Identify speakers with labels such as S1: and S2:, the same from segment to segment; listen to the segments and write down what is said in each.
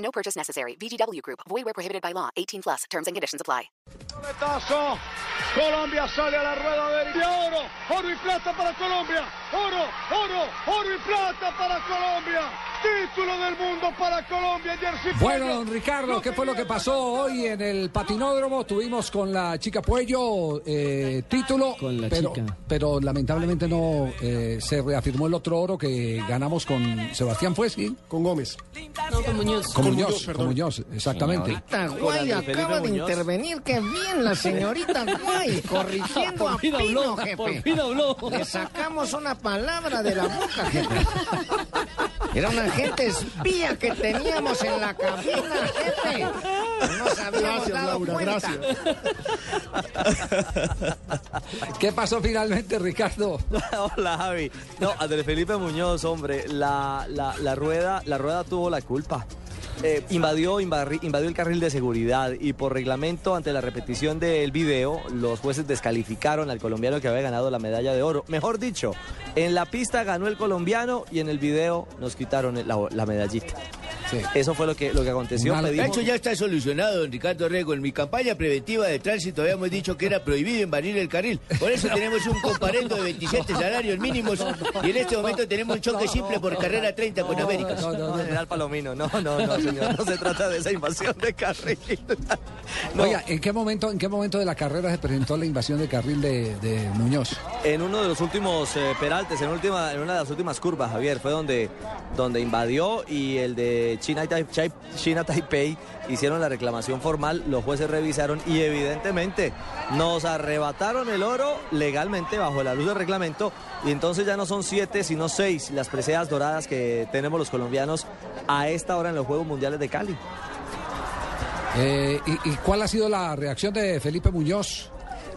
S1: No purchase necessary. VGW Group. Void where prohibited by law. 18 plus. Terms and conditions apply.
S2: Metazo. Colombia sale a la rueda de oro, oro y plata para Colombia. Oro, oro, oro y plata para Colombia. Título del mundo para Colombia. Jersey
S3: Bueno, don Ricardo, ¿qué fue lo que pasó hoy en el patinódromo? Tuvimos con la chica Puello eh, título,
S4: Con la
S3: pero,
S4: chica.
S3: pero lamentablemente no eh, se reafirmó el otro oro que ganamos con Sebastián Fuesqui.
S5: Con Gómez.
S4: No, con Muñoz.
S3: Con,
S5: Con
S3: Muñoz,
S5: Muñoz,
S3: con. Muñoz, exactamente.
S6: Señorita Guay acaba de intervenir, qué bien la señorita Guay, corrigiendo a Pino,
S4: habló,
S6: jefe.
S4: por fin habló.
S6: Le sacamos una palabra de la boca, jefe. Era un agente espía que teníamos en la cabina, jefe. No nos habíamos
S5: Gracias,
S6: dado
S5: Laura,
S6: cuenta.
S5: gracias.
S3: ¿Qué pasó finalmente, Ricardo?
S7: Hola Javi. No, Andrés Felipe Muñoz, hombre, la, la, la rueda, la rueda tuvo la culpa. Eh, invadió, invadió el carril de seguridad y por reglamento ante la repetición del video los jueces descalificaron al colombiano que había ganado la medalla de oro. Mejor dicho, en la pista ganó el colombiano y en el video nos quitaron la medallita.
S3: Sí.
S7: Eso fue lo que, lo que aconteció. Pedimos-
S8: Eso ya está solucionado, don Ricardo Rego. En mi campaña preventiva de tránsito habíamos dicho que era prohibido invadir el carril. Por eso tenemos un comparendo de 27 salarios mínimos y en este momento tenemos un choque simple por carrera 30 con América.
S3: No, no,
S7: No,
S3: no.
S7: general Palomino, no, no, no, señor, no se trata de esa invasión de carril. No.
S3: Oiga, ¿en qué momento, en qué momento de la carrera se presentó la invasión de carril de, de Muñoz?
S7: En uno de los últimos eh, peraltes, en, última, en una de las últimas curvas, Javier, fue donde, donde invadió y el de China, Taipei hicieron la reclamación formal, los jueces revisaron y evidentemente nos arrebataron el oro legalmente bajo la luz del reglamento y entonces ya no son siete sino seis las preseas doradas que tenemos los colombianos a esta hora en los Juegos Mundiales de Cali.
S3: Eh, y cuál ha sido la reacción de Felipe Muñoz?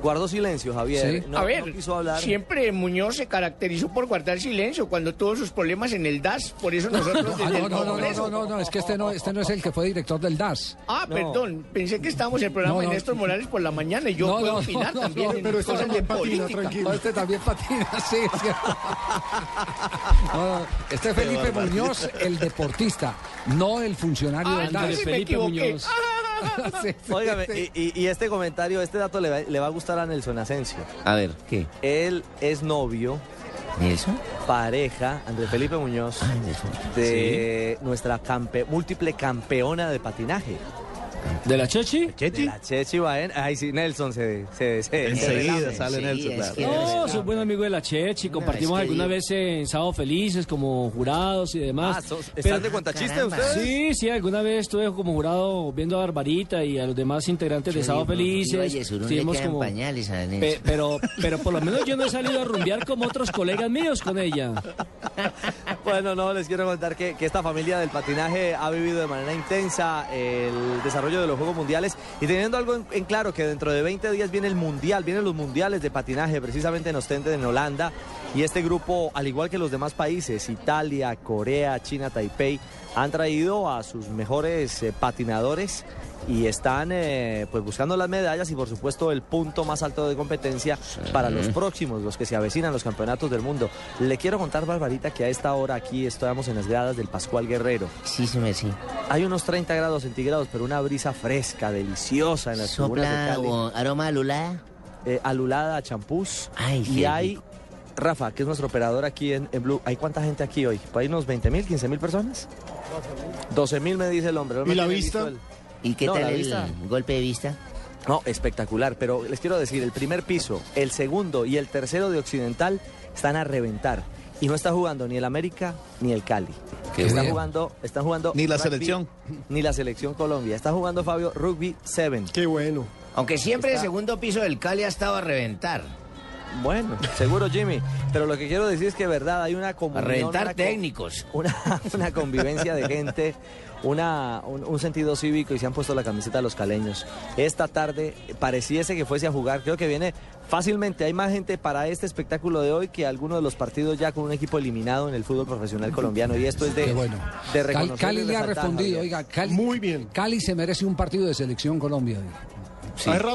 S7: Guardó silencio, Javier.
S3: Sí.
S7: No,
S6: a ver,
S7: no quiso hablar.
S6: siempre Muñoz se caracterizó por guardar silencio cuando tuvo sus problemas en el DAS, por eso nosotros
S3: Ah,
S6: desde
S3: no,
S6: el
S3: no, no, no, no, no, no, es que este no, este no es el que fue director del DAS.
S6: Ah,
S7: No.
S6: perdón, pensé que estábamos en el programa de
S3: no.
S6: Néstor Morales por la mañana y yo
S3: No,
S6: puedo
S3: no,
S6: opinar
S3: no,
S6: también
S5: pero este también patina, tranquilo.
S3: No, este también patina, sí. No, no, este es Felipe Muñoz, el deportista, no el funcionario
S6: Ah,
S3: del DAS.
S4: Felipe
S6: equivoqué.
S4: Muñoz.
S3: Sí, sí,
S7: Óigame,
S3: sí.
S7: y, este comentario, este dato le va, le va a gustar a Nelson Asensio.
S8: A ver, ¿qué?
S7: Él es novio,
S8: ¿Nelson?
S7: pareja, Andrés Felipe Muñoz, de nuestra campe- múltiple campeona de patinaje.
S4: ¿De la Chechi?
S7: De la Chechi Baen. Ay, sí, Nelson se... se, se-
S8: Enseguida
S7: se-
S8: sale
S7: sí,
S8: Nelson,
S7: es
S8: claro.
S7: que-
S4: No, soy buen amigo de la Chechi. Compartimos
S8: es que
S4: alguna
S8: yo-
S4: vez en Sábado Felices como jurados y demás.
S7: Ah, sos- ¿están
S4: Pero-
S7: de ustedes?
S4: Sí, sí, alguna vez estuve como jurado viendo a Barbarita y a los demás integrantes de Sábado Felices. Estuvimos como-
S8: pañales a
S4: Pe- pero, pero por lo menos yo no he salido a rumbear como otros colegas míos con ella.
S7: Bueno, no, les quiero contar que, esta familia del patinaje ha vivido de manera intensa el desarrollo de los Juegos Mundiales y teniendo algo en, en claro que dentro de 20 días viene el Mundial, vienen los Mundiales de patinaje precisamente en Ostende, en Holanda. Y este grupo, al igual que los demás países, Italia, Corea, China, Taipei, han traído a sus mejores eh, patinadores y están eh, pues buscando las medallas y por supuesto el punto más alto de competencia para los próximos, los que se avecinan los campeonatos del mundo. Le quiero contar, Barbarita, que a esta hora aquí estamos en las gradas del Pascual Guerrero.
S8: Sí, sí, sí.
S7: Hay unos 30 grados centígrados, pero una brisa fresca, deliciosa en las tribunas de Cali.
S8: aroma alulada.
S7: Eh, alulada champús.
S8: Ay,
S7: y hay,
S8: rico.
S7: Rafa, que es nuestro operador aquí en, en Blue. ¿Hay cuánta gente aquí hoy? ¿Hay unos 20 mil, 15 mil personas? 12 mil me dice el hombre. No
S5: ¿Y la vista?
S7: el-
S8: ¿Y qué
S7: No,
S8: tal el
S7: vista.
S8: golpe de vista?
S7: No, espectacular, pero les quiero decir, el primer piso, el segundo y el tercero de Occidental están a reventar. Y no está jugando ni el América ni el Cali.
S3: Qué
S7: está
S3: bien.
S7: jugando, está jugando
S5: Ni la
S7: rugby,
S5: selección.
S7: Ni la selección Colombia. Está jugando Fabio Rugby 7.
S5: Qué bueno.
S6: Aunque siempre el segundo piso del Cali ha estado a reventar.
S7: Bueno, seguro Jimmy, pero lo que quiero decir es que verdad hay una
S8: A
S7: comunión,
S8: reventar
S7: una co-
S8: técnicos.
S7: una, una convivencia de gente, una, un, un sentido cívico y se han puesto la camiseta de los caleños. Esta tarde pareciese que fuese a jugar, creo que viene fácilmente, hay más gente para este espectáculo de hoy que algunos de los partidos ya con un equipo eliminado en el fútbol profesional colombiano y esto es de,
S3: Qué bueno.
S7: de reconocer
S3: Cali le ha respondido, oiga, Cali,
S2: Muy bien.
S3: Cali se merece un partido de selección Colombia.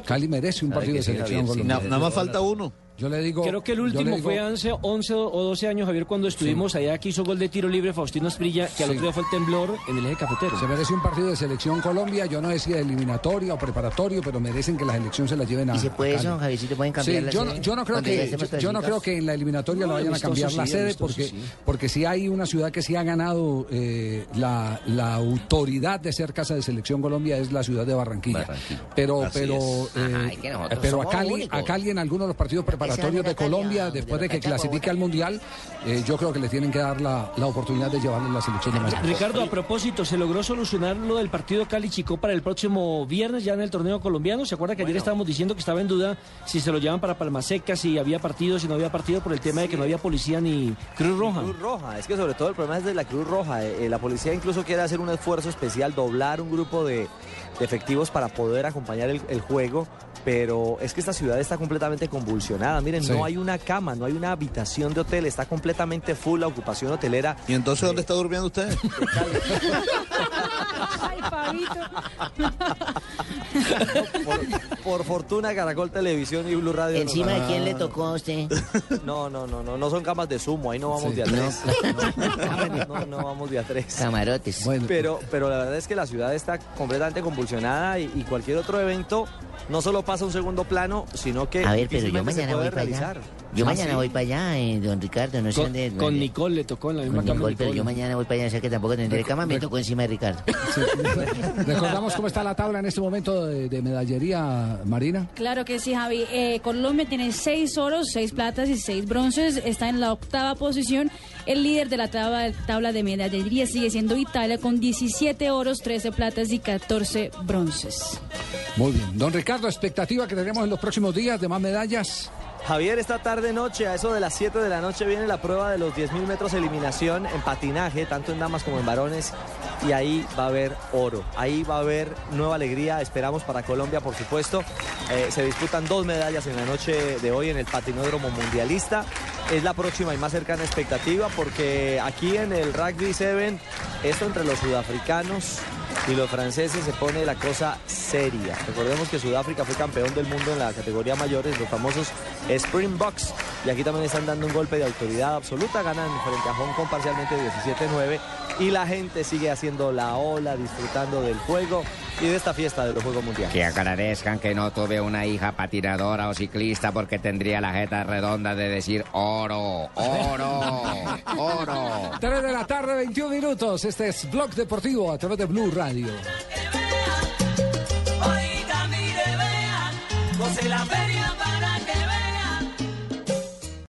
S3: Cali merece un partido de selección
S8: sí.
S3: Colombia.
S5: Na- nada más falta uno.
S3: Yo le digo.
S4: Creo que el último
S3: digo-
S4: fue hace 11 o 12 años, Javier, cuando estuvimos allá que hizo gol de tiro libre Faustino Esprilla, que al
S3: Sí.
S4: otro día fue el temblor en el eje cafetero.
S3: Se merece un partido de selección Colombia. Yo no decía eliminatoria o preparatorio, pero merecen que la selección se la lleven a.
S6: ¿Y se puede
S3: a
S6: eso. Javiercito? ¿Pueden
S3: Sí,
S6: cambiar la
S3: yo, no-
S6: sede?
S3: yo no creo que yo, yo no creo que en la eliminatoria
S4: No,
S3: lo vayan a cambiar la
S4: sí,
S3: sede porque
S4: sí.
S3: porque sí hay una ciudad que sí ha ganado eh, la, la autoridad de ser casa de selección Colombia es la ciudad de Barranquilla.
S8: Barranquilla.
S3: Pero
S8: Así
S3: pero
S8: es.
S3: eh,
S6: Ajá, que
S3: pero a Cali
S6: únicos.
S3: a Cali en algunos de los partidos preparatorios
S6: Ese
S3: de Colombia después
S6: de
S3: que clasifique al mundial eh, yo creo que le tienen que dar la, la oportunidad de llevarle la selección de México.
S4: Ricardo, a propósito, ¿se logró solucionar lo del partido Cali-Chicó para el próximo viernes ya en el torneo colombiano? ¿Se acuerda que ayer estábamos diciendo que estaba en duda si se lo llevan para Palmaseca, si había partido, si no había partido por el tema de que no había policía ni Cruz Roja?
S7: Cruz Roja, es que sobre todo el problema es de la Cruz Roja. Eh, eh, la policía incluso quiere hacer un esfuerzo especial, doblar un grupo de, de efectivos para poder acompañar el, el juego, pero es que esta ciudad está completamente convulsionada. Miren,
S3: Sí.
S7: no hay una cama, no hay una habitación de hotel, está completamente full la ocupación hotelera.
S5: ¿Y entonces dónde está durmiendo usted?
S9: Ay, Fabito.
S7: Por, por fortuna, Caracol Televisión y Blue Radio.
S6: ¿Encima de quién le tocó a usted?
S7: No, no, no, no, no son camas de sumo, ahí no vamos
S3: Sí.
S7: de a tres. No, no, no vamos de a tres.
S6: Camarotes.
S3: Bueno,
S7: Pero, pero la verdad es que la ciudad está completamente convulsionada y, y cualquier otro evento no solo pasa a un segundo plano, sino que
S6: A ver, pero yo mañana
S7: puede
S6: voy para allá.
S7: realizar.
S6: Yo
S7: Ah,
S6: mañana
S7: ¿sí?
S6: voy para allá, eh, don Ricardo, no sé
S4: Con,
S6: dónde...
S4: con Nicole le tocó en la misma
S6: con
S4: cama.
S6: Nicole, pero
S4: Nicole.
S6: yo mañana voy para allá, o sea que tampoco tendré cama, me tocó encima de Ricardo.
S3: sí. recordamos cómo está la tabla en este momento de, de medallería, Marina.
S9: Claro que sí, Javi. Eh, Colombia tiene seis oros, seis platas y seis bronces. Está en la octava posición. El líder de la tabla, tabla de medallería sigue siendo Italia con 17 oros, 13 platas y 14 bronces.
S3: Muy bien. Don Ricardo, expectativa que tenemos en los próximos días de más medallas.
S7: Javier, esta tarde noche, a eso de las 7 de la noche, viene la prueba de los 10.000 metros eliminación en patinaje, tanto en damas como en varones, y ahí va a haber oro, ahí va a haber nueva alegría, esperamos para Colombia, por supuesto. Eh, se disputan dos medallas en la noche de hoy en el patinódromo mundialista. Es la próxima y más cercana expectativa porque aquí en el Rugby 7, esto entre los sudafricanos y los franceses se pone la cosa seria. Recordemos que Sudáfrica fue campeón del mundo en la categoría mayores, los famosos Springboks. Y aquí también están dando un golpe de autoridad absoluta, ganan frente a Hong Kong parcialmente 17-9. Y la gente sigue haciendo la ola, disfrutando del juego y de esta fiesta de los Juegos Mundiales.
S10: Que agradezcan que no tuve una hija patinadora o ciclista porque tendría la jeta redonda de decir oro, oro, oro.
S3: 3 de la tarde, 21 minutos. Este es Blog Deportivo a través de Blue Radio.